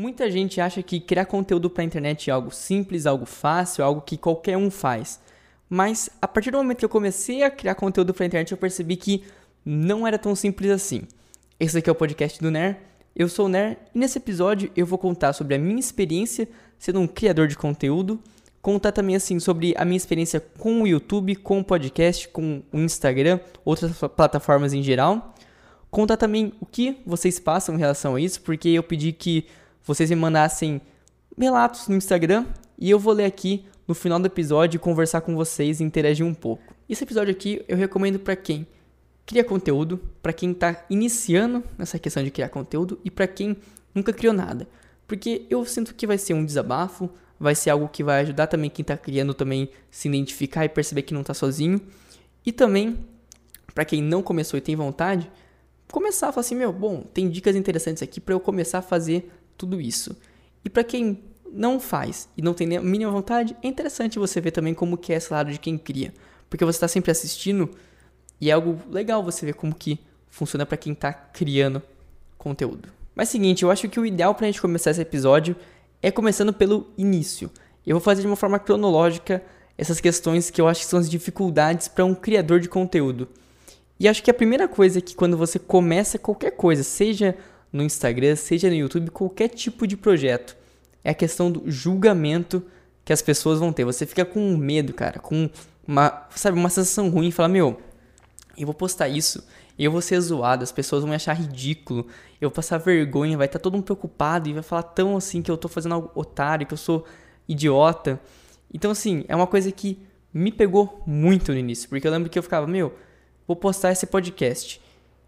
Muita gente acha que criar conteúdo para a internet é algo simples, algo fácil, algo que qualquer um faz. Mas a partir do momento que eu comecei a criar conteúdo para a internet, eu percebi que não era tão simples assim. Esse aqui é o podcast do NER. Eu sou o NER e nesse episódio eu vou contar sobre a minha experiência sendo um criador de conteúdo, contar também assim sobre a minha experiência com o YouTube, com o podcast, com o Instagram, outras plataformas em geral. Contar também o que vocês passam em relação a isso, porque eu pedi que vocês me mandassem relatos no Instagram e eu vou ler aqui no final do episódio conversar com vocês e interagir um pouco. Esse episódio aqui eu recomendo para quem cria conteúdo, para quem está iniciando nessa questão de criar conteúdo e para quem nunca criou nada. Porque eu sinto que vai ser um desabafo, vai ser algo que vai ajudar também quem está criando também se identificar e perceber que não está sozinho. E também para quem não começou e tem vontade, começar a falar assim, meu, bom, tem dicas interessantes aqui para eu começar a fazer tudo isso. E para quem não faz e não tem a mínima vontade, é interessante você ver também como que é esse lado de quem cria. Porque você está sempre assistindo e é algo legal você ver como que funciona para quem está criando conteúdo. Mas seguinte, eu acho que o ideal para a gente começar esse episódio é começando pelo início. Eu vou fazer de uma forma cronológica essas questões que eu acho que são as dificuldades para um criador de conteúdo. E acho que a primeira coisa é que quando você começa qualquer coisa, seja no Instagram, seja no YouTube, qualquer tipo de projeto. É a questão do julgamento que as pessoas vão ter. Você fica com medo, cara, com uma, sabe, uma sensação ruim fala, meu, eu vou postar isso, eu vou ser zoado, as pessoas vão me achar ridículo, eu vou passar vergonha, vai estar tá todo mundo preocupado e vai falar tão assim que eu tô fazendo algo otário, que eu sou idiota. Então, assim, é uma coisa que me pegou muito no início, porque eu lembro que eu ficava, meu, vou postar esse podcast.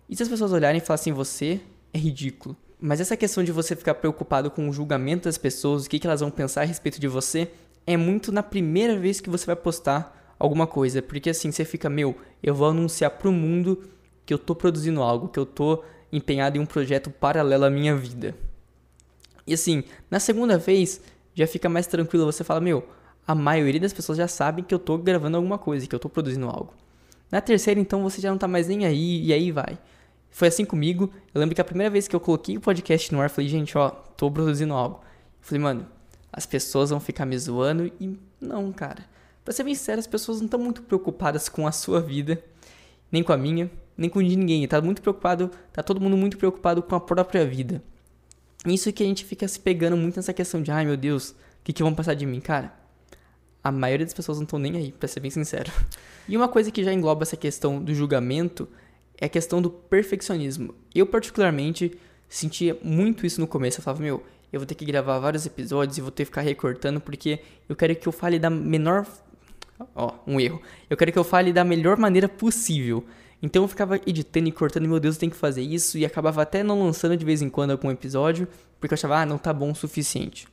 E se as pessoas olharem e falarem assim, você é ridículo. Mas essa questão de você ficar preocupado com o julgamento das pessoas, o que, elas vão pensar a respeito de você, é muito na primeira vez que você vai postar alguma coisa. Porque assim, você fica, meu, eu vou anunciar pro mundo que eu tô produzindo algo, que eu tô empenhado em um projeto paralelo à minha vida. E assim, na segunda vez, já fica mais tranquilo, você fala, meu, a maioria das pessoas já sabem que eu tô gravando alguma coisa, que eu tô produzindo algo. Na terceira, então, você já não tá mais nem aí, e aí vai. Foi assim comigo. Eu lembro que a primeira vez que eu coloquei o podcast no ar, falei, gente, ó, tô produzindo algo. Eu falei, mano, as pessoas vão ficar me zoando e não, cara. Pra ser bem sério, as pessoas não estão muito preocupadas com a sua vida, nem com a minha, nem com de ninguém. Tá muito preocupado, tá todo mundo muito preocupado com a própria vida. Isso que a gente fica se pegando muito nessa questão de, ai meu Deus, o que, que vão passar de mim, cara? A maioria das pessoas não estão nem aí, pra ser bem sincero. E uma coisa que já engloba essa questão do julgamento é a questão do perfeccionismo. Eu, particularmente, sentia muito isso no começo. Eu falava, meu, eu vou ter que gravar vários episódios e vou ter que ficar recortando porque eu quero que eu fale da menor. Ó, um erro. Eu quero que eu fale da melhor maneira possível. Então eu ficava editando e cortando, meu Deus, tem que fazer isso, e acabava até não lançando de vez em quando algum episódio, porque eu achava, ah, não tá bom o suficiente.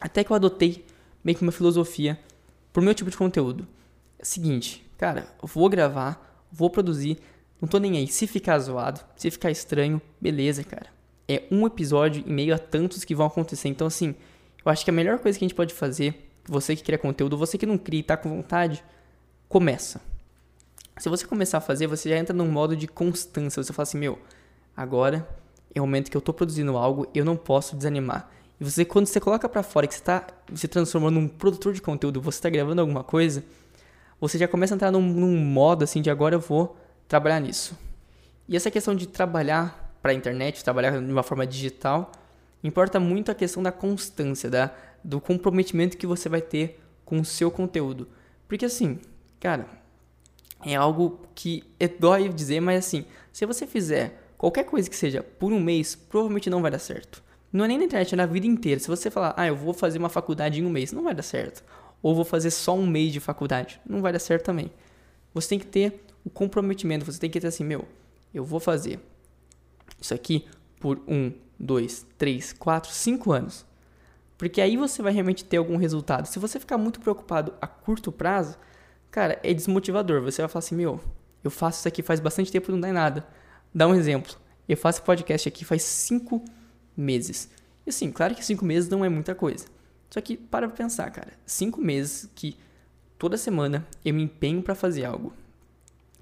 Até que eu adotei meio que uma filosofia pro meu tipo de conteúdo. É seguinte, cara, eu vou gravar, vou produzir, não tô nem aí. Se ficar zoado, se ficar estranho, beleza, cara. É um episódio em meio a tantos que vão acontecer. Então, assim, eu acho que a melhor coisa que a gente pode fazer, você que cria conteúdo, você que não cria e tá com vontade, começa. Se você começar a fazer, você já entra num modo de constância. Você fala assim, meu, agora é o momento que eu tô produzindo algo, eu não posso desanimar. E você, quando você coloca para fora que você tá se transformando num produtor de conteúdo, você tá gravando alguma coisa, você já começa a entrar num, num modo assim de agora eu vou trabalhar nisso. E essa questão de trabalhar para a internet, trabalhar de uma forma digital, importa muito a questão da constância, da, do comprometimento que você vai ter com o seu conteúdo. Porque assim, cara, é algo que é dói dizer, mas assim, se você fizer qualquer coisa que seja por um mês, provavelmente não vai dar certo. Não é nem na internet, é na vida inteira. Se você falar, ah, eu vou fazer uma faculdade em um mês, não vai dar certo. Ou vou fazer só um mês de faculdade, não vai dar certo também. Você tem que ter o comprometimento. Você tem que ter assim, meu, eu vou fazer isso aqui por um, dois, três, quatro, cinco anos. Porque aí você vai realmente ter algum resultado. Se você ficar muito preocupado a curto prazo, cara, é desmotivador. Você vai falar assim, meu, eu faço isso aqui faz bastante tempo e não dá em nada. Dá um exemplo. Eu faço podcast aqui faz cinco meses. E assim, claro que cinco meses não é muita coisa. Só que para pensar, cara, cinco meses que toda semana eu me empenho para fazer algo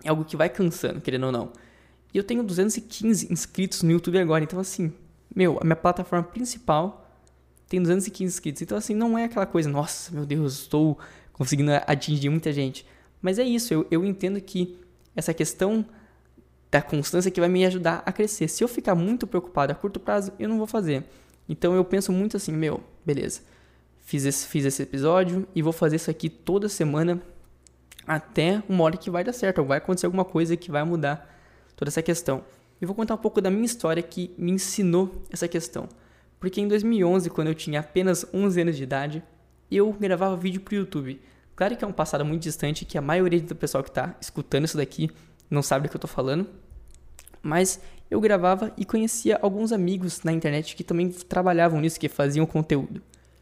é algo que vai cansando, querendo ou não. E eu tenho 215 inscritos no YouTube agora, então assim, meu, a minha plataforma principal tem 215 inscritos. Então, assim, não é aquela coisa, nossa, meu Deus, estou conseguindo atingir muita gente. Mas é isso, eu, eu entendo que essa questão da constância que vai me ajudar a crescer. Se eu ficar muito preocupado a curto prazo, eu não vou fazer. Então eu penso muito assim, meu, beleza. Fiz esse, fiz esse episódio e vou fazer isso aqui toda semana até uma hora que vai dar certo, ou vai acontecer alguma coisa que vai mudar toda essa questão. E vou contar um pouco da minha história que me ensinou essa questão. Porque em 2011, quando eu tinha apenas 11 anos de idade, eu gravava vídeo pro YouTube. Claro que é um passado muito distante, que a maioria do pessoal que está escutando isso daqui não sabe do que eu tô falando. Mas eu gravava e conhecia alguns amigos na internet que também trabalhavam nisso, que faziam conteúdo.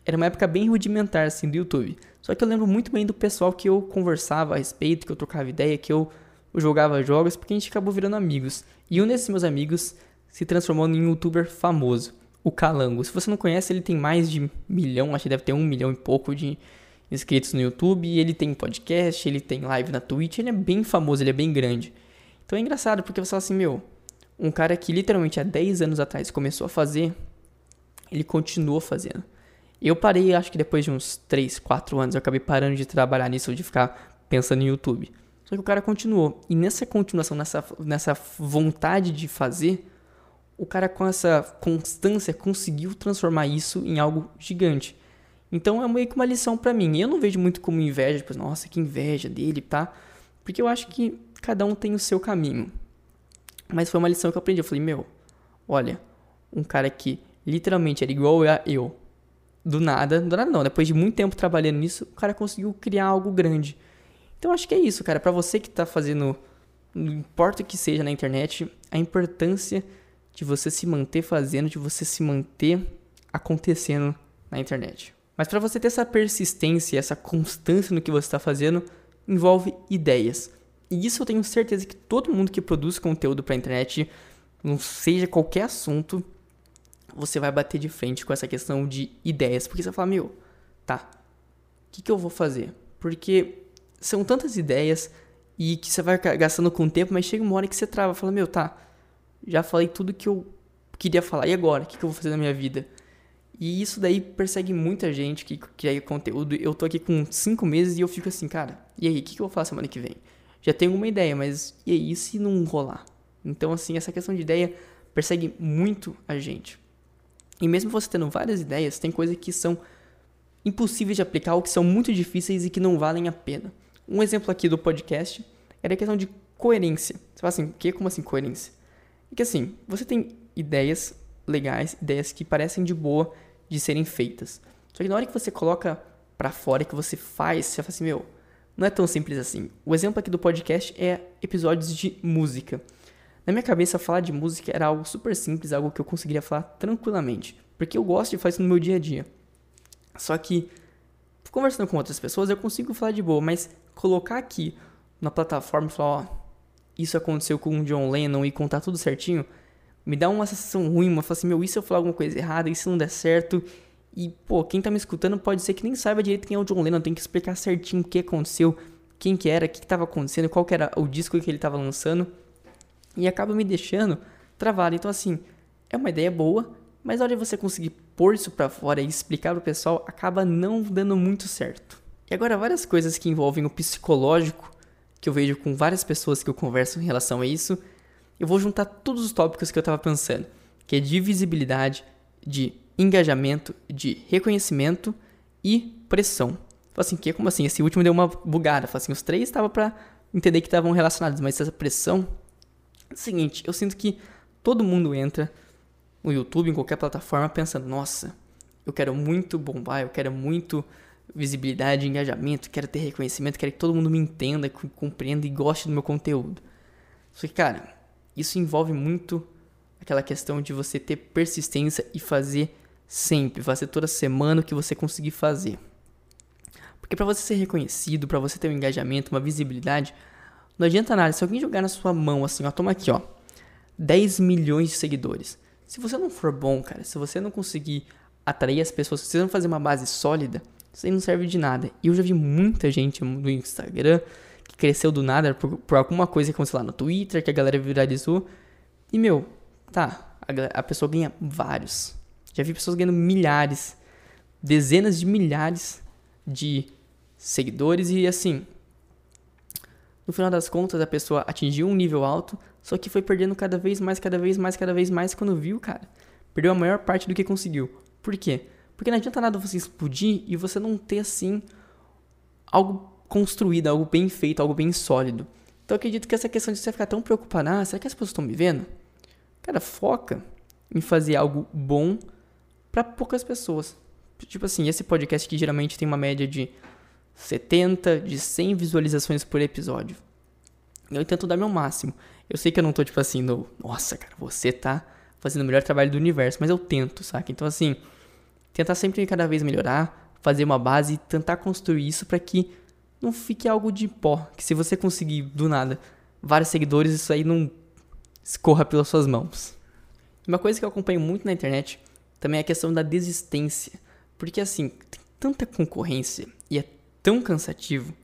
Era uma época bem rudimentar assim do YouTube. Só que eu lembro muito bem do pessoal que eu conversava a respeito, que eu trocava ideia, que eu jogava jogos, porque a gente acabou virando amigos. E um desses meus amigos se transformou em um youtuber famoso, o Calango. Se você não conhece, ele tem mais de milhão, acho que deve ter um milhão e pouco de inscritos no YouTube, ele tem podcast, ele tem live na Twitch, ele é bem famoso, ele é bem grande. Então é engraçado porque você fala assim, meu, um cara que literalmente há 10 anos atrás começou a fazer, ele continuou fazendo. Eu parei, acho que depois de uns 3, 4 anos, eu acabei parando de trabalhar nisso, de ficar pensando em YouTube. Só que o cara continuou. E nessa continuação, nessa, nessa vontade de fazer, o cara com essa constância conseguiu transformar isso em algo gigante. Então é meio que uma lição para mim. Eu não vejo muito como inveja, tipo, nossa, que inveja dele, tá? Porque eu acho que cada um tem o seu caminho. Mas foi uma lição que eu aprendi. Eu falei, meu, olha, um cara que literalmente era igual a eu. Do nada, do nada não, depois de muito tempo trabalhando nisso, o cara conseguiu criar algo grande. Então acho que é isso, cara. Para você que tá fazendo, não importa o que seja na internet, a importância de você se manter fazendo, de você se manter acontecendo na internet. Mas para você ter essa persistência, essa constância no que você está fazendo, envolve ideias. E isso eu tenho certeza que todo mundo que produz conteúdo para a internet, não seja qualquer assunto, você vai bater de frente com essa questão de ideias. Porque você vai falar, meu, tá, o que, que eu vou fazer? Porque são tantas ideias e que você vai gastando com o tempo, mas chega uma hora que você trava, fala, meu, tá, já falei tudo que eu queria falar, e agora? O que, que eu vou fazer na minha vida? E isso daí persegue muita gente que cria conteúdo. Eu tô aqui com cinco meses e eu fico assim, cara, e aí, o que, que eu vou fazer semana que vem? Já tenho uma ideia, mas e aí, e se não rolar? Então, assim, essa questão de ideia persegue muito a gente. E mesmo você tendo várias ideias, tem coisas que são impossíveis de aplicar ou que são muito difíceis e que não valem a pena. Um exemplo aqui do podcast era a questão de coerência. Você fala assim, o que? Como assim coerência? É que assim, você tem ideias legais, ideias que parecem de boa, de serem feitas. Só que na hora que você coloca para fora, que você faz, você fala assim, meu, não é tão simples assim. O exemplo aqui do podcast é episódios de música. Na minha cabeça, falar de música era algo super simples, algo que eu conseguiria falar tranquilamente. Porque eu gosto de fazer isso no meu dia a dia. Só que, conversando com outras pessoas, eu consigo falar de boa, mas colocar aqui na plataforma e falar, ó, isso aconteceu com o John Lennon e contar tudo certinho, me dá uma sensação ruim, uma fala assim, meu, e se eu falar alguma coisa errada, e se não der certo? E, pô, quem tá me escutando pode ser que nem saiba direito quem é o John Lennon, tem que explicar certinho o que aconteceu, quem que era, o que, que tava acontecendo, qual que era o disco que ele tava lançando, e acaba me deixando travado. Então, assim, é uma ideia boa, mas na hora de você conseguir pôr isso pra fora e explicar pro pessoal, acaba não dando muito certo. E agora, várias coisas que envolvem o psicológico, que eu vejo com várias pessoas que eu converso em relação a isso, eu vou juntar todos os tópicos que eu estava pensando, que é de visibilidade, de engajamento, de reconhecimento e pressão. Fala assim, que como assim? Esse último deu uma bugada. Fala assim, os três estavam para entender que estavam relacionados, mas essa pressão seguinte, eu sinto que todo mundo entra no YouTube, em qualquer plataforma, pensando, nossa, eu quero muito bombar, eu quero muito visibilidade, engajamento, quero ter reconhecimento, quero que todo mundo me entenda, compreenda e goste do meu conteúdo. Só que, cara, isso envolve muito aquela questão de você ter persistência e fazer sempre, fazer toda semana o que você conseguir fazer. Porque para você ser reconhecido, para você ter um engajamento, uma visibilidade, não adianta nada. Se alguém jogar na sua mão assim, ó, toma aqui, ó, 10 milhões de seguidores. Se você não for bom, cara, se você não conseguir atrair as pessoas, se você não fazer uma base sólida, isso aí não serve de nada. E eu já vi muita gente no Instagram, que cresceu do nada por, por alguma coisa que aconteceu lá no Twitter, que a galera viralizou. E, meu, tá, a, a pessoa ganha vários. Já vi pessoas ganhando milhares, dezenas de milhares de seguidores e assim. No final das contas, a pessoa atingiu um nível alto, só que foi perdendo cada vez mais, cada vez mais, cada vez mais quando viu, cara. Perdeu a maior parte do que conseguiu. Por quê? Porque não adianta nada você explodir e você não ter assim algo construído, algo bem feito, algo bem sólido. Então eu acredito que essa questão de você ficar tão preocupado, ah, será que as pessoas estão me vendo? Cara, foca em fazer algo bom para poucas pessoas. Tipo assim, esse podcast que geralmente tem uma média de 70, de 100 visualizações por episódio. Eu tento dar meu máximo. Eu sei que eu não tô tipo assim, no, nossa, cara, você tá fazendo o melhor trabalho do universo, mas eu tento, saca? Então assim, tentar sempre cada vez melhorar, fazer uma base e tentar construir isso para que não fique algo de pó, que se você conseguir do nada vários seguidores, isso aí não escorra pelas suas mãos. Uma coisa que eu acompanho muito na internet também é a questão da desistência, porque assim, tem tanta concorrência e é tão cansativo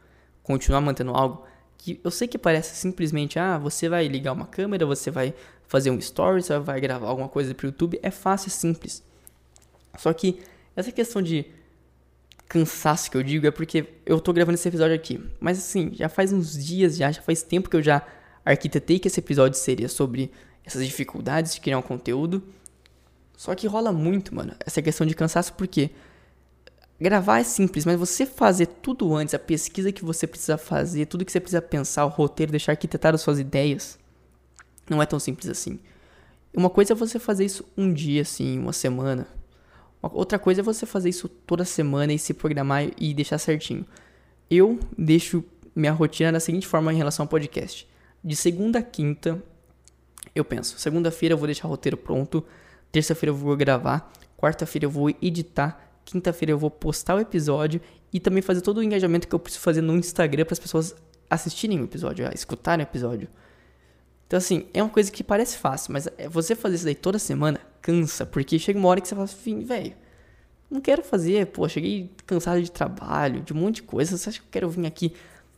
continuar mantendo algo que eu sei que parece simplesmente, ah, você vai ligar uma câmera, você vai fazer um story, você vai gravar alguma coisa para o YouTube, é fácil, é simples. Só que essa questão de cansaço que eu digo é porque eu tô gravando esse episódio aqui. Mas assim, já faz uns dias, já, já faz tempo que eu já arquitetei que esse episódio seria sobre essas dificuldades de criar um conteúdo. Só que rola muito, mano, essa questão de cansaço, porque gravar é simples, mas você fazer tudo antes, a pesquisa que você precisa fazer, tudo que você precisa pensar, o roteiro, deixar arquitetado as suas ideias, não é tão simples assim. Uma coisa é você fazer isso um dia, assim, uma semana. Outra coisa é você fazer isso toda semana e se programar e deixar certinho. Eu deixo minha rotina da seguinte forma em relação ao podcast. De segunda a quinta, eu penso, segunda-feira eu vou deixar o roteiro pronto, terça-feira eu vou gravar, quarta-feira eu vou editar, quinta-feira eu vou postar o episódio e também fazer todo o engajamento que eu preciso fazer no Instagram para as pessoas assistirem o episódio, escutarem o episódio. Então, assim, é uma coisa que parece fácil, mas é, você fazer isso daí toda semana cansa, porque chega uma hora que você fala assim, velho, não quero fazer, pô, cheguei cansado de trabalho, de um monte de coisa, você acha que eu quero vir aqui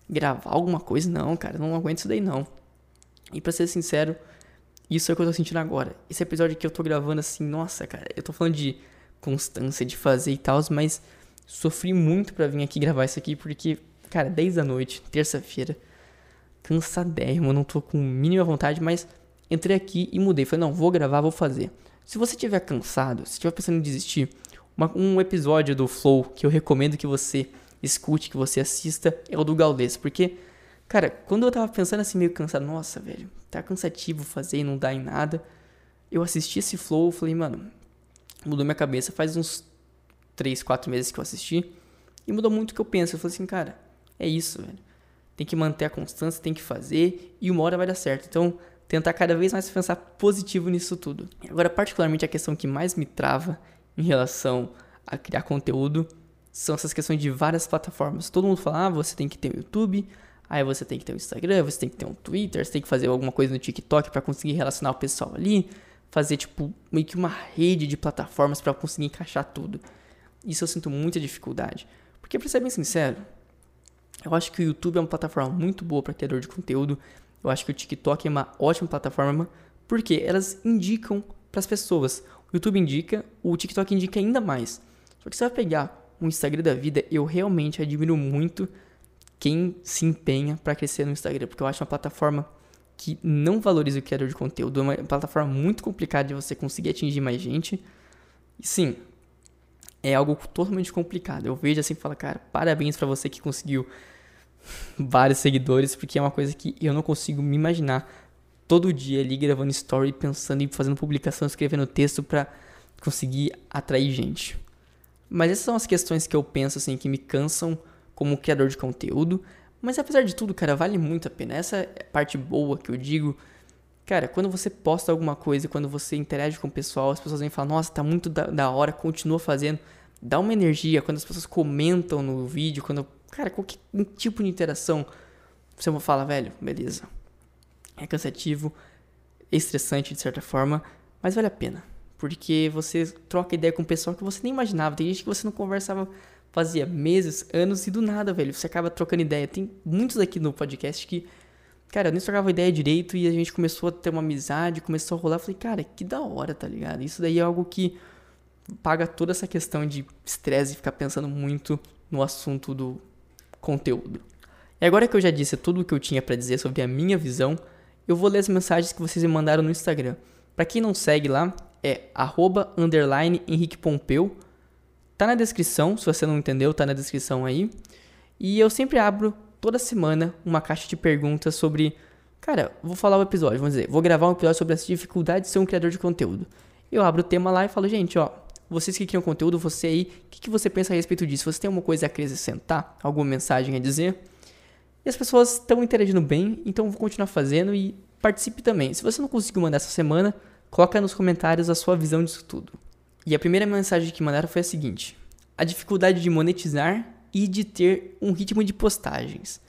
gravar alguma coisa? Não, cara, não aguento isso daí não. E pra ser sincero, isso é o que eu tô sentindo agora. Esse episódio que eu tô gravando assim, nossa, cara, eu tô falando de constância de fazer e tal, mas sofri muito para vir aqui gravar isso aqui, porque, cara, 10 da noite, terça-feira, cansadérrimo, não tô com mínima vontade, mas entrei aqui e mudei. Falei, não, vou gravar, vou fazer. Se você tiver cansado, se estiver pensando em desistir, uma, um episódio do Flow que eu recomendo que você escute, que você assista, é o do Gaules, porque, cara, quando eu tava pensando assim, meio cansado, nossa, velho, tá cansativo fazer e não dá em nada, eu assisti esse Flow, falei, mano, mudou minha cabeça faz uns 3, 4 meses que eu assisti, e mudou muito o que eu penso, eu falei assim, cara, é isso, velho, tem que manter a constância, tem que fazer, e uma hora vai dar certo, então tentar cada vez mais pensar positivo nisso tudo. Agora, particularmente a questão que mais me trava em relação a criar conteúdo são essas questões de várias plataformas. Todo mundo fala, ah, você tem que ter um YouTube, aí você tem que ter um Instagram, você tem que ter um Twitter, você tem que fazer alguma coisa no TikTok para conseguir relacionar o pessoal ali, fazer tipo meio que uma rede de plataformas para conseguir encaixar tudo. Isso eu sinto muita dificuldade. Porque para ser bem sincero, eu acho que o YouTube é uma plataforma muito boa para criador de conteúdo. Eu acho que o TikTok é uma ótima plataforma porque elas indicam para as pessoas. O YouTube indica, o TikTok indica ainda mais. Só que você vai pegar o Instagram da vida, eu realmente admiro muito quem se empenha para crescer no Instagram, porque eu acho uma plataforma que não valoriza o criador de conteúdo, é uma plataforma muito complicada de você conseguir atingir mais gente. Sim, é algo totalmente complicado. Eu vejo assim e falo, cara, parabéns para você que conseguiu vários seguidores, porque é uma coisa que eu não consigo me imaginar todo dia ali gravando story, pensando e fazendo publicação, escrevendo texto para conseguir atrair gente. Mas essas são as questões que eu penso assim que me cansam como criador de conteúdo, mas apesar de tudo, cara, vale muito a pena. Essa é parte boa que eu digo. Cara, quando você posta alguma coisa, quando você interage com o pessoal, as pessoas vêm falar, nossa, tá muito da, da hora, continua fazendo. Dá uma energia quando as pessoas comentam no vídeo, quando. Cara, qualquer tipo de interação. Você fala, velho, beleza. É cansativo, é estressante de certa forma, mas vale a pena. Porque você troca ideia com o pessoal que você nem imaginava. Tem gente que você não conversava fazia meses, anos e do nada, velho, você acaba trocando ideia. Tem muitos aqui no podcast que cara, eu nem trocava ideia direito e a gente começou a ter uma amizade, começou a rolar. Falei, cara, que da hora, tá ligado? Isso daí é algo que paga toda essa questão de estresse e ficar pensando muito no assunto do conteúdo. E agora que eu já disse tudo o que eu tinha para dizer sobre a minha visão, eu vou ler as mensagens que vocês me mandaram no Instagram. Para quem não segue lá, é arroba, underline Henrique Pompeu. Tá na descrição, se você não entendeu, tá na descrição aí. E eu sempre abro toda semana uma caixa de perguntas sobre. Cara, vou falar o episódio, vamos dizer, vou gravar um episódio sobre as dificuldades de ser um criador de conteúdo. Eu abro o tema lá e falo, gente, ó, vocês que criam conteúdo, você aí, o que, que você pensa a respeito disso? Você tem alguma coisa a acrescentar? Alguma mensagem a dizer? E as pessoas estão interagindo bem, então vou continuar fazendo e participe também. Se você não conseguiu mandar essa semana, coloca nos comentários a sua visão disso tudo. E a primeira mensagem que mandaram foi a seguinte: a dificuldade de monetizar e de ter um ritmo de postagens.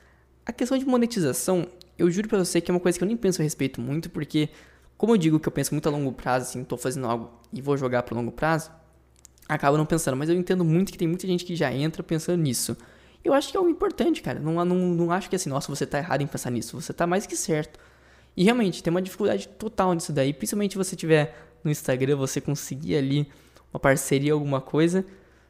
A questão de monetização, eu juro pra você que é uma coisa que eu nem penso a respeito muito, porque, como eu digo que eu penso muito a longo prazo, assim, tô fazendo algo e vou jogar pro longo prazo, acaba não pensando, mas eu entendo muito que tem muita gente que já entra pensando nisso. Eu acho que é algo importante, cara. Não, não, não acho que assim, nossa, você tá errado em pensar nisso, você tá mais que certo. E realmente, tem uma dificuldade total nisso daí, principalmente se você tiver no Instagram, você conseguir ali uma parceria, alguma coisa.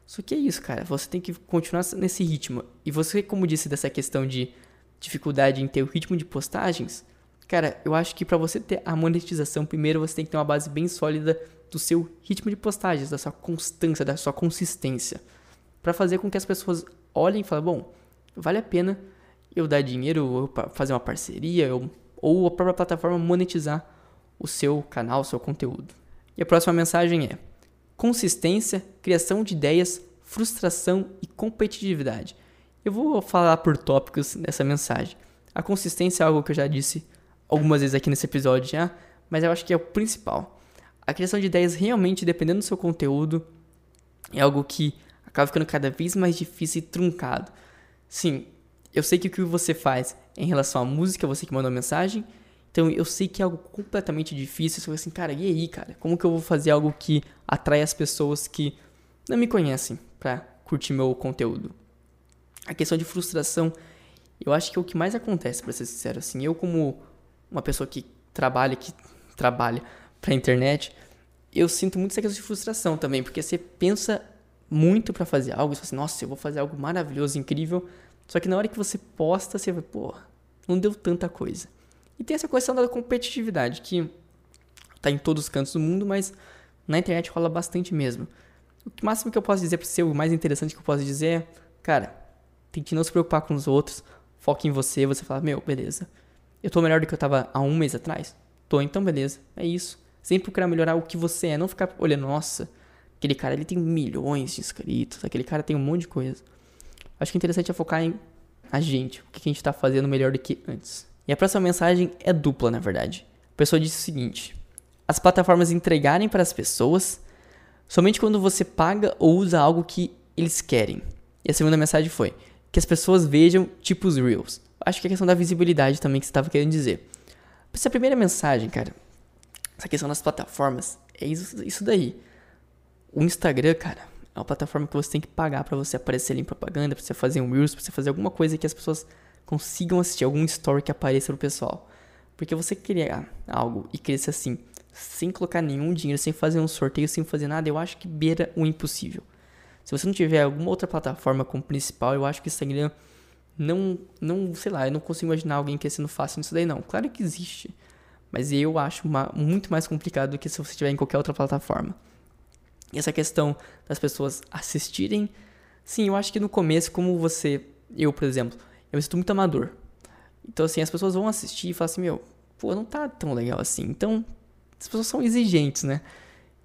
Só que é isso, cara. Você tem que continuar nesse ritmo. E você, como disse dessa questão de dificuldade em ter o ritmo de postagens, cara, eu acho que para você ter a monetização, primeiro você tem que ter uma base bem sólida do seu ritmo de postagens, da sua constância, da sua consistência, para fazer com que as pessoas olhem e falem, bom, vale a pena eu dar dinheiro, ou fazer uma parceria, eu, ou a própria plataforma monetizar o seu canal, o seu conteúdo. E a próxima mensagem é: consistência, criação de ideias, frustração e competitividade. Eu vou falar por tópicos nessa mensagem. A consistência é algo que eu já disse algumas vezes aqui nesse episódio já, mas eu acho que é o principal. A criação de ideias realmente, dependendo do seu conteúdo, é algo que acaba ficando cada vez mais difícil e truncado. Sim, eu sei que o que você faz em relação à música, você que mandou a mensagem, então eu sei que é algo completamente difícil. Você assim, cara, e aí, cara? Como que eu vou fazer algo que atrai as pessoas que não me conhecem pra curtir meu conteúdo? A questão de frustração, eu acho que é o que mais acontece, para ser sincero. Assim, eu como uma pessoa que trabalha, que trabalha pra internet, eu sinto muito essa questão de frustração também, porque você pensa muito para fazer algo, você fala assim, nossa, eu vou fazer algo maravilhoso, incrível, só que na hora que você posta, você vai, pô, não deu tanta coisa. E tem essa questão da competitividade, que tá em todos os cantos do mundo, mas na internet rola bastante mesmo. O máximo que eu posso dizer para ser o mais interessante que eu posso dizer é, cara, tente não se preocupar com os outros, foque em você, você fala, meu, beleza. Eu tô melhor do que eu tava há um mês atrás? Tô, então beleza, é isso. Sempre procurar melhorar o que você é, não ficar olhando, nossa, aquele cara ele tem milhões de inscritos, aquele cara tem um monte de coisa. Acho que o interessante é focar em a gente, o que a gente tá fazendo melhor do que antes. E a próxima mensagem é dupla, na verdade. A pessoa disse o seguinte: as plataformas entregarem para as pessoas somente quando você paga ou usa algo que eles querem. E a segunda mensagem foi que as pessoas vejam tipo os Reels. Acho que é a questão da visibilidade também que você estava querendo dizer. Essa primeira mensagem, cara, essa questão das plataformas, é isso, isso daí. O Instagram, cara, é uma plataforma que você tem que pagar para você aparecer ali em propaganda, para você fazer um Reels, para você fazer alguma coisa que as pessoas consigam assistir algum story que apareça pro pessoal. Porque você criar algo e crescer assim, sem colocar nenhum dinheiro, sem fazer um sorteio, sem fazer nada, eu acho que beira o impossível. Se você não tiver alguma outra plataforma como principal, eu acho que Instagram não, não, sei lá, eu não consigo imaginar alguém crescendo fácil nisso daí não. Claro que existe, mas eu acho uma, muito mais complicado do que se você tiver em qualquer outra plataforma. E essa questão das pessoas assistirem, sim, eu acho que no começo, como você, eu, por exemplo, eu me sinto muito amador. Então, assim, as pessoas vão assistir e falam assim, meu, pô, não tá tão legal assim. Então, as pessoas são exigentes, né?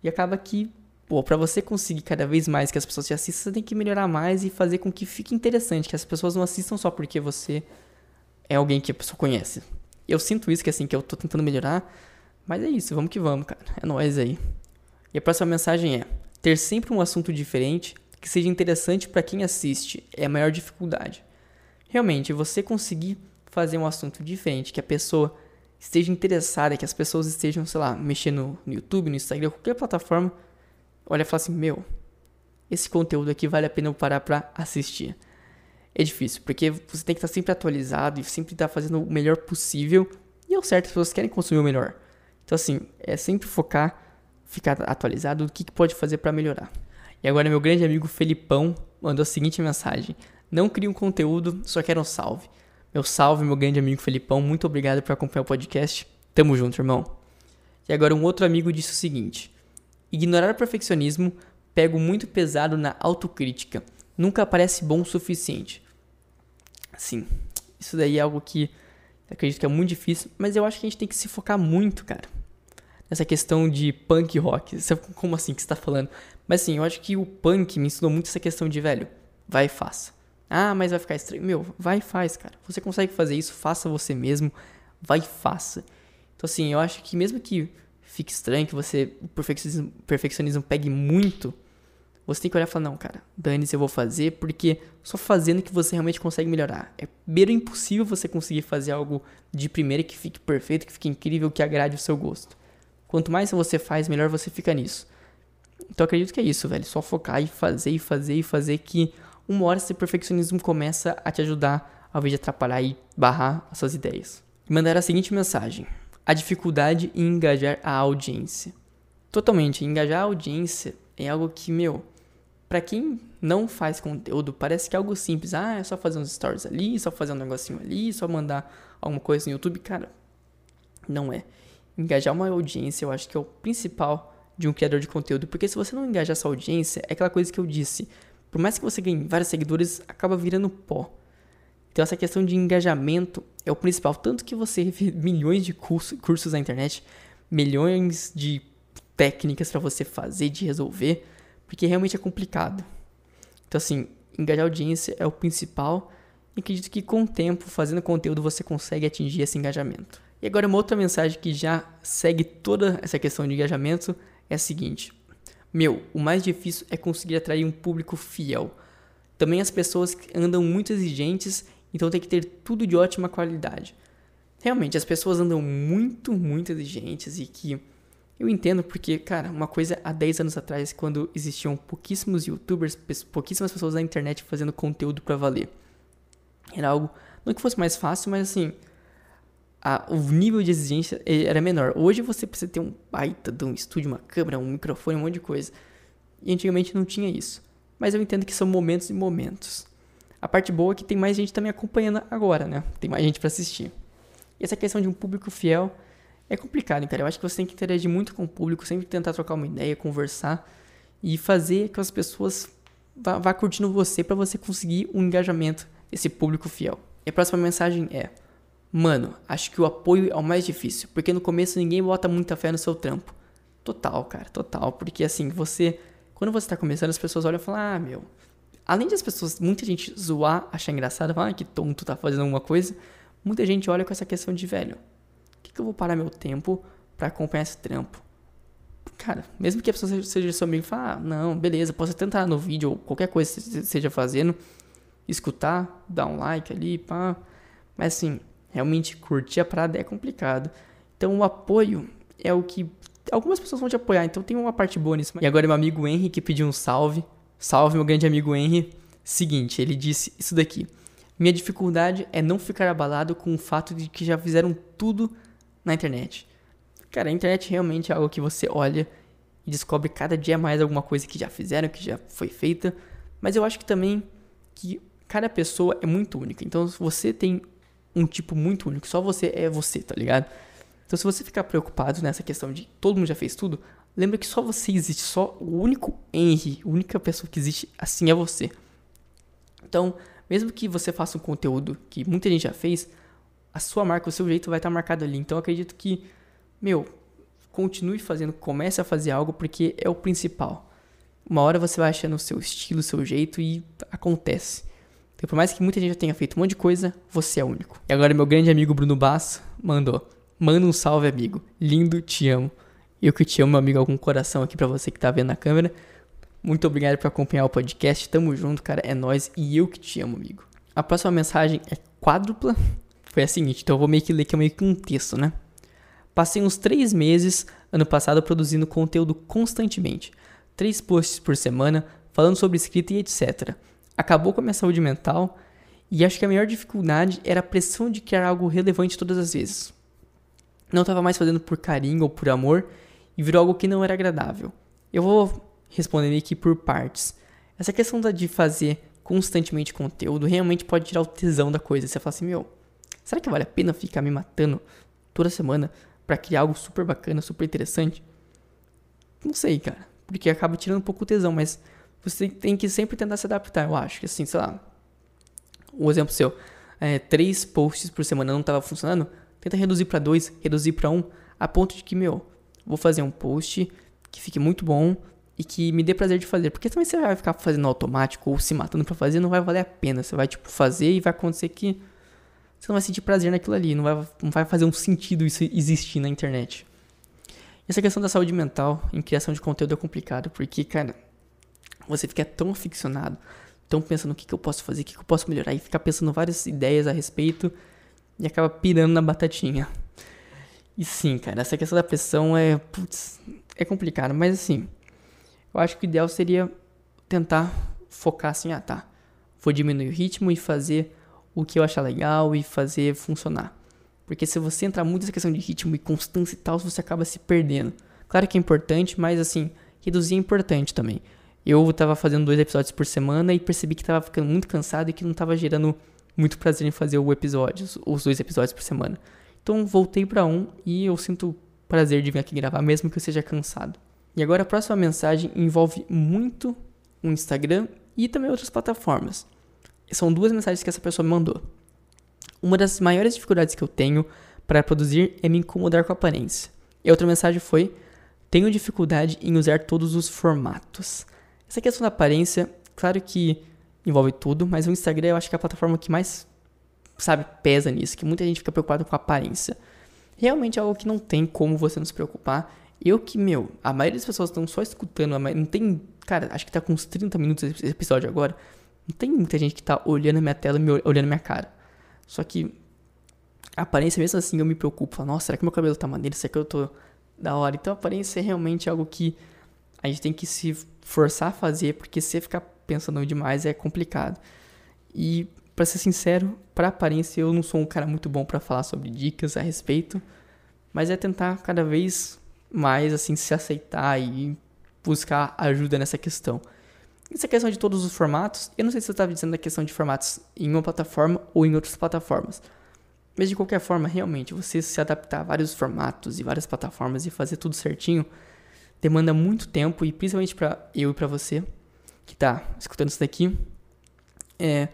E acaba que, pô, pra você conseguir cada vez mais que as pessoas te assistam, você tem que melhorar mais e fazer com que fique interessante, que as pessoas não assistam só porque você é alguém que a pessoa conhece. Eu sinto isso, que assim, que eu tô tentando melhorar, mas é isso, vamos que vamos, cara. É nóis aí. E a próxima mensagem é: ter sempre um assunto diferente que seja interessante para quem assiste é a maior dificuldade realmente você conseguir fazer um assunto diferente, que a pessoa esteja interessada, que as pessoas estejam, sei lá, mexendo no YouTube, no Instagram, qualquer plataforma, olha e fala assim: meu, esse conteúdo aqui vale a pena eu parar pra assistir. é difícil, porque você tem que estar sempre atualizado e sempre estar fazendo o melhor possível. E é o certo, as pessoas querem consumir o melhor. Então, assim, é sempre focar, ficar atualizado do que, que pode fazer para melhorar. E agora, meu grande amigo Felipão mandou a seguinte mensagem: Não crie um conteúdo, só quero um salve. Meu salve, meu grande amigo Felipão, muito obrigado por acompanhar o podcast. Tamo junto, irmão. E agora, um outro amigo disse o seguinte: Ignorar o perfeccionismo, pego muito pesado na autocrítica. Nunca parece bom o suficiente. Sim, isso daí é algo que acredito que é muito difícil, mas eu acho que a gente tem que se focar muito, cara. Nessa questão de punk rock. Como assim que você tá falando? Mas assim, eu acho que o punk me ensinou muito essa questão de, velho, vai e faça. Ah, mas vai ficar estranho. Meu, vai e faz, cara. Você consegue fazer isso, faça você mesmo, vai e faça. Então assim, eu acho que mesmo que fique estranho, que você, o perfeccionismo, perfeccionismo pegue muito, você tem que olhar e falar, não, cara, dane-se, eu vou fazer, porque só fazendo que você realmente consegue melhorar. É beiro impossível você conseguir fazer algo de primeira que fique perfeito, que fique incrível, que agrade o seu gosto. Quanto mais você faz, melhor você fica nisso. Então acredito que é isso, velho. Só focar e fazer e fazer e fazer que uma hora esse perfeccionismo começa a te ajudar ao invés de atrapalhar e barrar as suas ideias. Mandar a seguinte mensagem: a dificuldade em engajar a audiência. Totalmente, engajar a audiência é algo que, meu, para quem não faz conteúdo, parece que é algo simples. Ah, é só fazer uns stories ali, só fazer um negocinho ali, só mandar alguma coisa no YouTube. Cara, não é. Engajar uma audiência, eu acho que é o principal de um criador de conteúdo. Porque se você não engajar essa audiência, é aquela coisa que eu disse. Por mais que você ganhe vários seguidores, acaba virando pó. Então essa questão de engajamento é o principal. Tanto que você vê milhões de cursos, cursos na internet, milhões de técnicas para você fazer, de resolver porque realmente é complicado. Então, assim, engajar audiência é o principal e acredito que com o tempo, fazendo conteúdo, você consegue atingir esse engajamento. E agora, uma outra mensagem que já segue toda essa questão de engajamento é a seguinte: Meu, o mais difícil é conseguir atrair um público fiel. Também as pessoas andam muito exigentes, então tem que ter tudo de ótima qualidade. Realmente, as pessoas andam muito, muito exigentes e que eu entendo porque, cara, uma coisa há 10 anos atrás, quando existiam pouquíssimos youtubers, pouquíssimas pessoas na internet fazendo conteúdo para valer. Era algo, não que fosse mais fácil, mas assim, a, o nível de exigência era menor. Hoje você precisa ter um baita de um estúdio, uma câmera, um microfone, um monte de coisa. E antigamente não tinha isso. Mas eu entendo que são momentos e momentos. A parte boa é que tem mais gente também acompanhando agora, né? Tem mais gente para assistir. E essa questão de um público fiel é complicado, cara. Eu acho que você tem que interagir muito com o público, sempre tentar trocar uma ideia, conversar e fazer que as pessoas vá, vá curtindo você para você conseguir um engajamento desse público fiel. E a próxima mensagem é: Mano, acho que o apoio é o mais difícil, porque no começo ninguém bota muita fé no seu trampo. Total, cara, total. Porque assim, você. Quando você tá começando, as pessoas olham e falam: Ah, meu. Além de as pessoas, muita gente zoar, achar engraçado, falar ah, que tonto tá fazendo alguma coisa, muita gente olha com essa questão de velho que, que eu vou parar meu tempo para acompanhar esse trampo? Cara, mesmo que a pessoa seja seu amigo e fale, ah, não, beleza, posso tentar no vídeo ou qualquer coisa que você esteja fazendo, escutar, dar um like ali, pá. Mas assim, realmente curtir a parada é complicado. Então o apoio é o que. Algumas pessoas vão te apoiar, então tem uma parte boa nisso. E agora meu amigo Henry que pediu um salve. Salve, meu grande amigo Henry. Seguinte, ele disse isso daqui. Minha dificuldade é não ficar abalado com o fato de que já fizeram tudo na internet. Cara, a internet realmente é algo que você olha e descobre cada dia mais alguma coisa que já fizeram, que já foi feita. Mas eu acho que também que cada pessoa é muito única. Então, se você tem um tipo muito único, só você é você, tá ligado? Então, se você ficar preocupado nessa questão de todo mundo já fez tudo, lembra que só você existe, só o único Henry, a única pessoa que existe assim é você. Então, mesmo que você faça um conteúdo que muita gente já fez, a sua marca, o seu jeito vai estar marcado ali. Então acredito que, meu, continue fazendo, comece a fazer algo porque é o principal. Uma hora você vai achando o seu estilo, o seu jeito e acontece. Por mais que muita gente já tenha feito um monte de coisa, você é único. E agora meu grande amigo Bruno Basso mandou. Manda um salve, amigo. Lindo, te amo. Eu que te amo, meu amigo, com coração aqui para você que tá vendo na câmera. Muito obrigado por acompanhar o podcast. Tamo junto, cara. É nós e eu que te amo, amigo. A próxima mensagem é quádrupla foi a seguinte, então eu vou meio que ler que é meio que um texto, né? Passei uns três meses ano passado produzindo conteúdo constantemente, três posts por semana falando sobre escrita e etc. Acabou com a minha saúde mental E acho que a maior dificuldade era a pressão de criar algo relevante todas as vezes. Não estava mais fazendo por carinho ou por amor e virou algo que não era agradável. Eu vou responder aqui por partes. Essa questão de fazer constantemente conteúdo realmente pode tirar o tesão da coisa. Você fala assim, meu, será que vale a pena ficar me matando toda semana para criar algo super bacana, super interessante? Não sei, cara. Porque acaba tirando um pouco o tesão, mas você tem que sempre tentar se adaptar, eu acho. Que assim, sei lá. Um exemplo seu. É, três posts por semana não estava funcionando. Tenta reduzir para dois, reduzir para um, a ponto de que, meu, vou fazer um post que fique muito bom e que me dê prazer de fazer. Porque também você vai ficar fazendo automático ou se matando para fazer, não vai valer a pena. Você vai, tipo, fazer e vai acontecer que você não vai sentir prazer naquilo ali. Não vai, não vai fazer um sentido isso existir na internet. Essa questão da saúde mental em criação de conteúdo é complicado, porque, cara, você fica tão aficionado, tão pensando o que, que eu posso fazer, o que, que eu posso melhorar, e fica pensando várias ideias a respeito e acaba pirando na batatinha. E sim, cara, essa questão da pressão é, putz, é complicado, mas assim, eu acho que o ideal seria tentar focar assim, ah tá, vou diminuir o ritmo e fazer o que eu achar legal e fazer funcionar. Porque se você entrar muito nessa questão de ritmo e constância e tal, você acaba se perdendo. Claro que é importante, mas assim, reduzir é importante também. Eu tava fazendo dois episódios por semana e percebi que tava ficando muito cansado e que não tava gerando muito prazer em fazer o episódio, os dois episódios por semana. Então voltei para um e eu sinto prazer de vir aqui gravar, mesmo que eu seja cansado. E agora a próxima mensagem envolve muito o Instagram e também outras plataformas. São duas mensagens que essa pessoa me mandou. Uma das maiores dificuldades que eu tenho para produzir é me incomodar com a aparência. E a outra mensagem foi: tenho dificuldade em usar todos os formatos. Essa questão da aparência, claro que envolve tudo, mas o Instagram eu acho que é a plataforma que mais, sabe, pesa nisso, que muita gente fica preocupada com a aparência. Realmente é algo que não tem como você não se preocupar. Eu que, meu, a maioria das pessoas estão só escutando, não tem, cara, acho que tá com uns 30 minutos esse episódio agora. Não tem muita gente que tá olhando a minha tela, me olhando a minha cara. Só que a aparência, mesmo assim, eu me preocupo. Falo, Nossa, será que meu cabelo tá maneiro? Será que eu tô da hora? Então a aparência é realmente algo que a gente tem que se forçar a fazer, porque se ficar pensando demais é complicado. E, para ser sincero, pra aparência eu não sou um cara muito bom para falar sobre dicas a respeito, mas é tentar cada vez mais, assim, se aceitar e buscar ajuda nessa questão. Essa questão de todos os formatos, eu não sei se você estava dizendo a questão de formatos em uma plataforma ou em outras plataformas. Mas de qualquer forma, realmente, você se adaptar a vários formatos e várias plataformas e fazer tudo certinho demanda muito tempo e principalmente para eu e para você que tá escutando isso daqui, é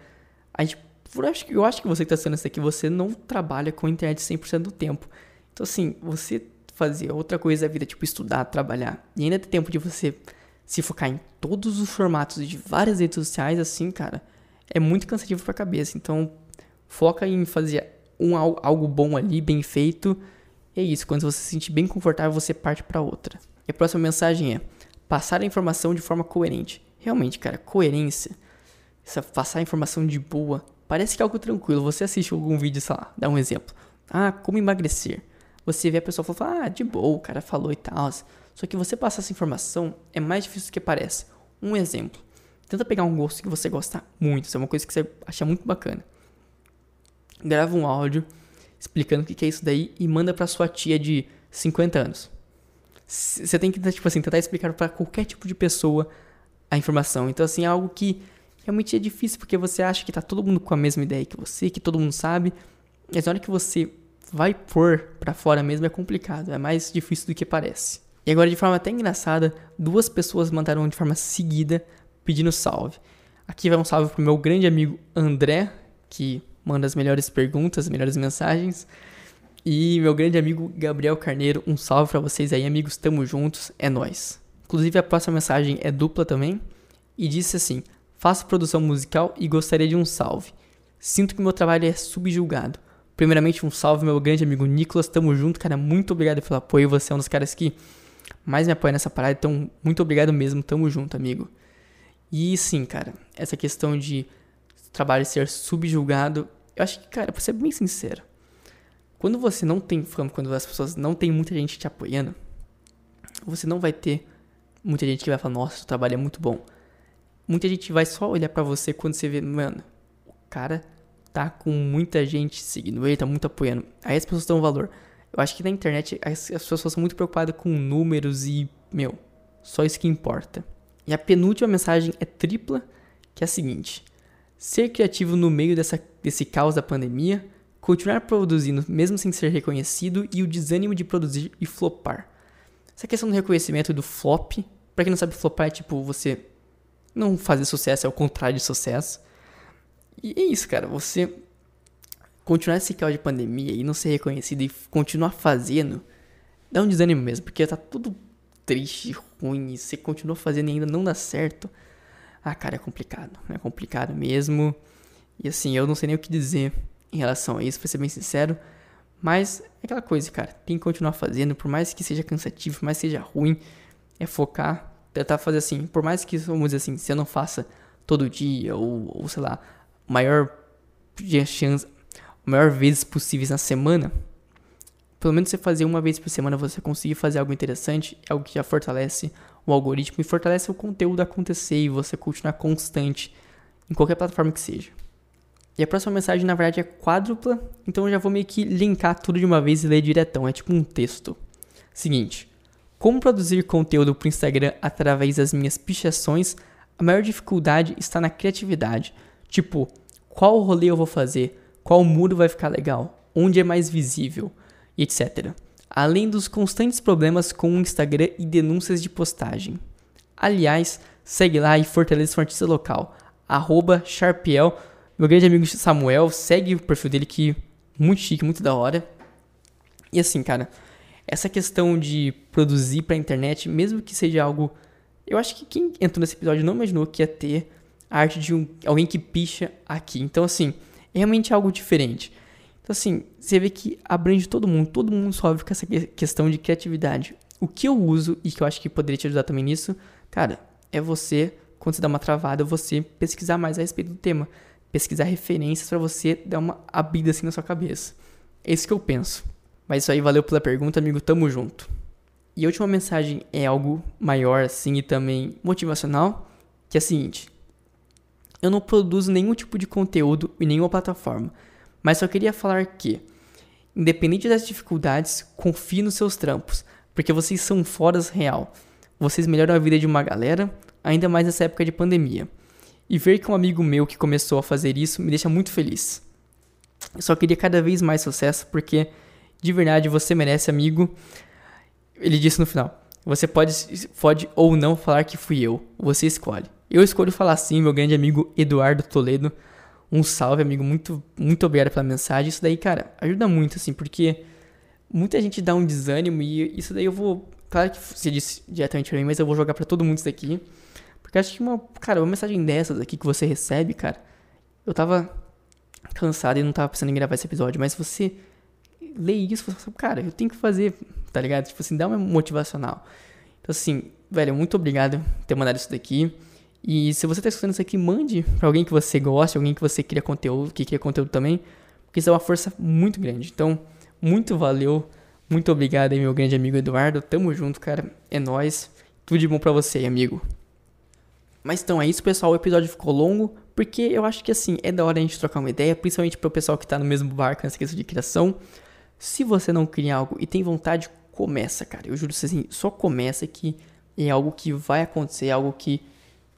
a gente eu acho, eu acho que você que está assistindo isso daqui, você não trabalha com a internet 100% do tempo. Então, assim, você fazer outra coisa da vida, tipo estudar, trabalhar, e ainda ter tempo de você se focar em todos os formatos de várias redes sociais, assim, cara, é muito cansativo pra cabeça. Então, foca em fazer um, algo bom ali, bem feito. E é isso, quando você se sentir bem confortável, você parte para outra. E a próxima mensagem é: passar a informação de forma coerente. Realmente, cara, coerência. Essa, passar a informação de boa. Parece que é algo tranquilo. Você assiste algum vídeo, sei lá, dá um exemplo. Ah, como emagrecer. Você vê a pessoa falar, ah, de boa, o cara falou e tal. Só que você passar essa informação é mais difícil do que parece. Um exemplo. Tenta pegar um gosto que você gosta muito, isso é uma coisa que você acha muito bacana. Grava um áudio explicando o que é isso daí e manda para sua tia de 50 anos. Você tem que tipo assim, tentar explicar para qualquer tipo de pessoa a informação. Então assim, é algo que realmente é difícil porque você acha que tá todo mundo com a mesma ideia que você, que todo mundo sabe, mas na hora que você vai pôr para fora mesmo é complicado, é mais difícil do que parece. E agora, de forma até engraçada, duas pessoas mandaram de forma seguida pedindo salve. Aqui vai um salve pro meu grande amigo André, que manda as melhores perguntas, as melhores mensagens. E meu grande amigo Gabriel Carneiro, um salve para vocês aí, amigos, tamo juntos, é nós. Inclusive a próxima mensagem é dupla também e disse assim: "Faço produção musical e gostaria de um salve. Sinto que meu trabalho é subjulgado. Primeiramente um salve meu grande amigo Nicolas, tamo junto, cara, muito obrigado pelo apoio, você é um dos caras que mais me apoia nessa parada. Então, muito obrigado mesmo. Tamo junto, amigo. E sim, cara, essa questão de trabalho ser subjulgado, eu acho que, cara, pra ser bem sincero, quando você não tem fama, quando as pessoas não tem muita gente te apoiando, você não vai ter muita gente que vai falar, nossa, o trabalho é muito bom. Muita gente vai só olhar para você quando você vê, mano, o cara tá com muita gente seguindo ele, tá muito apoiando. Aí as pessoas dão valor. Eu acho que na internet as, as pessoas são muito preocupadas com números e, meu, só isso que importa. E a penúltima mensagem é tripla, que é a seguinte: ser criativo no meio dessa, desse caos da pandemia, continuar produzindo mesmo sem ser reconhecido e o desânimo de produzir e flopar. Essa questão do reconhecimento do flop, para quem não sabe, flopar é tipo você não fazer sucesso, é o contrário de sucesso. E é isso, cara, você continuar esse caos de pandemia e não ser reconhecido e continuar fazendo, dá um desânimo mesmo, porque tá tudo triste, ruim, e você continua fazendo e ainda não dá certo. Ah, cara, é complicado, é complicado mesmo. E assim, eu não sei nem o que dizer em relação a isso, pra ser bem sincero. Mas é aquela coisa, cara, tem que continuar fazendo, por mais que seja cansativo, por mais que seja ruim, é focar, tentar fazer assim, por mais que, vamos dizer assim, você não faça todo dia, ou, ou sei lá, maior chance, maior vezes possíveis na semana, pelo menos você fazer uma vez por semana, você conseguir fazer algo interessante, é algo que já fortalece o algoritmo e fortalece o conteúdo acontecer e você continuar constante em qualquer plataforma que seja. E a próxima mensagem, na verdade, é quádrupla, então eu já vou meio que linkar tudo de uma vez e ler diretão, é tipo um texto. Seguinte, como produzir conteúdo para o Instagram através das minhas pichações, a maior dificuldade está na criatividade. Tipo, qual rolê eu vou fazer? Qual muro vai ficar legal? Onde é mais visível? etc. Além dos constantes problemas com o Instagram e denúncias de postagem. Aliás, segue lá e fortaleça o artista local. Arroba Sharpiel. Meu grande amigo Samuel, segue o perfil dele que muito chique, muito da hora. E assim, cara, essa questão de produzir pra internet, mesmo que seja algo. Eu acho que quem entrou nesse episódio não imaginou que ia ter a arte de um, alguém que picha aqui. Então, assim, é realmente algo diferente. Então, assim, você vê que abrange todo mundo, todo mundo sofre com essa questão de criatividade. O que eu uso e que eu acho que poderia te ajudar também nisso, cara, é você, quando você dá uma travada, você pesquisar mais a respeito do tema. Pesquisar referências para você dar uma abrida assim na sua cabeça. É isso que eu penso. Mas isso aí, valeu pela pergunta, amigo, tamo junto. E a última mensagem é algo maior, assim, e também motivacional, que é a seguinte. Eu não produzo nenhum tipo de conteúdo em nenhuma plataforma. Mas só queria falar que, independente das dificuldades, confie nos seus trampos, porque vocês são foras real. Vocês melhoram a vida de uma galera, ainda mais nessa época de pandemia. E ver que um amigo meu que começou a fazer isso me deixa muito feliz. Eu só queria cada vez mais sucesso, porque de verdade você merece, amigo. Ele disse no final: Você pode, pode ou não falar que fui eu, você escolhe. Eu escolho falar sim, meu grande amigo Eduardo Toledo. Um salve, amigo. Muito, muito obrigado pela mensagem. Isso daí, cara, ajuda muito, assim, porque muita gente dá um desânimo e isso daí eu vou. Claro que você disse diretamente pra mim, mas eu vou jogar para todo mundo isso daqui. Porque acho que uma. Cara, uma mensagem dessas aqui que você recebe, cara. Eu tava cansado e não tava pensando em gravar esse episódio, mas você lê isso, você fala, cara, eu tenho que fazer, tá ligado? Tipo assim, dá uma motivacional. Então, assim, velho, muito obrigado por ter mandado isso daqui. E se você está escutando isso aqui, mande para alguém que você gosta, alguém que você cria conteúdo, que cria conteúdo também, porque isso é uma força muito grande. Então, muito valeu, muito obrigado aí, meu grande amigo Eduardo. Tamo junto, cara. É nós. Tudo de bom para você, amigo. Mas então é isso, pessoal. O episódio ficou longo, porque eu acho que assim, é da hora a gente trocar uma ideia, principalmente pro pessoal que tá no mesmo barco nessa questão de criação. Se você não cria algo e tem vontade, começa, cara. Eu juro assim, só começa que é algo que vai acontecer, é algo que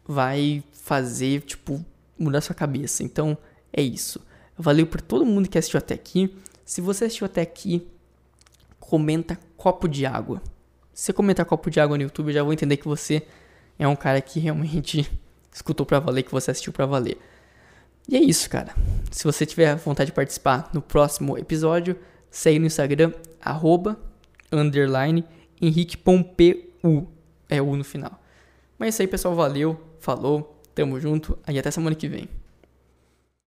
vai fazer, tipo, mudar sua cabeça. Então, é isso. Valeu por todo mundo que assistiu até aqui. Se você assistiu até aqui, comenta copo de água. Se você comentar copo de água no YouTube, eu já vou entender que você é um cara que realmente escutou pra valer, que você assistiu pra valer. E é isso, cara. Se você tiver vontade de participar no próximo episódio, segue no Instagram, arroba, underline, henrique.pu. É o no final. Mas é isso aí, pessoal. Valeu, falou, tamo junto. E até semana que vem.